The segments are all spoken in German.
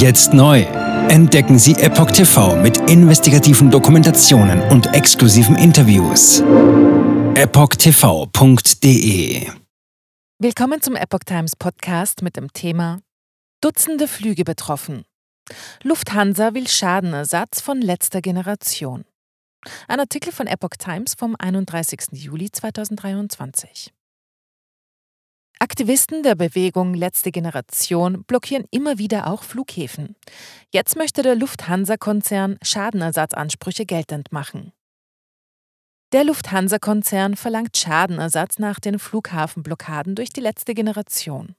Jetzt neu. Entdecken Sie Epoch TV mit investigativen Dokumentationen und exklusiven Interviews. EpochTV.de Willkommen zum Epoch Times Podcast mit dem Thema Dutzende Flüge betroffen. Lufthansa will Schadenersatz von letzter Generation. Ein Artikel von Epoch Times vom 31. Juli 2023. Aktivisten der Bewegung Letzte Generation blockieren immer wieder auch Flughäfen. Jetzt möchte der Lufthansa-Konzern Schadenersatzansprüche geltend machen. Der Lufthansa-Konzern verlangt Schadenersatz nach den Flughafenblockaden durch die letzte Generation.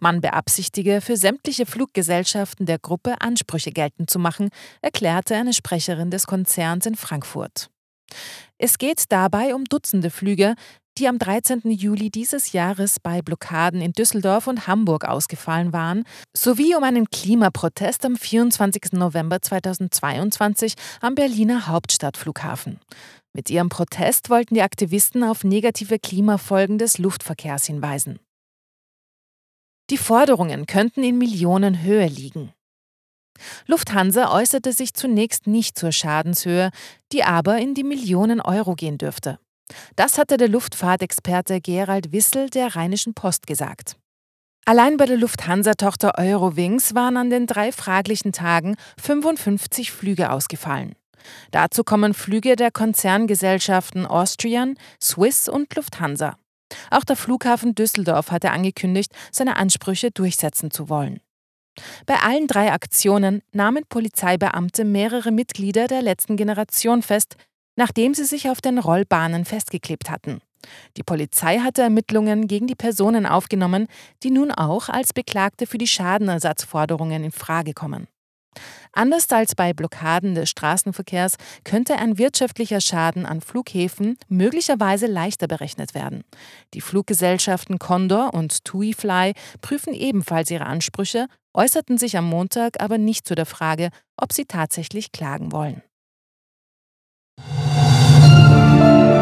Man beabsichtige, für sämtliche Fluggesellschaften der Gruppe Ansprüche geltend zu machen, erklärte eine Sprecherin des Konzerns in Frankfurt. Es geht dabei um Dutzende Flüge, die am 13. Juli dieses Jahres bei Blockaden in Düsseldorf und Hamburg ausgefallen waren, sowie um einen Klimaprotest am 24. November 2022 am Berliner Hauptstadtflughafen. Mit ihrem Protest wollten die Aktivisten auf negative Klimafolgen des Luftverkehrs hinweisen. Die Forderungen könnten in Millionenhöhe liegen. Lufthansa äußerte sich zunächst nicht zur Schadenshöhe, die aber in die Millionen Euro gehen dürfte. Das hatte der Luftfahrtexperte Gerald Wissel der Rheinischen Post gesagt. Allein bei der Lufthansa-Tochter Eurowings waren an den drei fraglichen Tagen 55 Flüge ausgefallen. Dazu kommen Flüge der Konzerngesellschaften Austrian, Swiss und Lufthansa. Auch der Flughafen Düsseldorf hatte angekündigt, seine Ansprüche durchsetzen zu wollen. Bei allen drei Aktionen nahmen Polizeibeamte mehrere Mitglieder der letzten Generation fest, nachdem sie sich auf den Rollbahnen festgeklebt hatten. Die Polizei hatte Ermittlungen gegen die Personen aufgenommen, die nun auch als Beklagte für die Schadenersatzforderungen in Frage kommen. Anders als bei Blockaden des Straßenverkehrs könnte ein wirtschaftlicher Schaden an Flughäfen möglicherweise leichter berechnet werden. Die Fluggesellschaften Condor und TuiFly prüfen ebenfalls ihre Ansprüche, äußerten sich am Montag aber nicht zu der Frage, ob sie tatsächlich klagen wollen.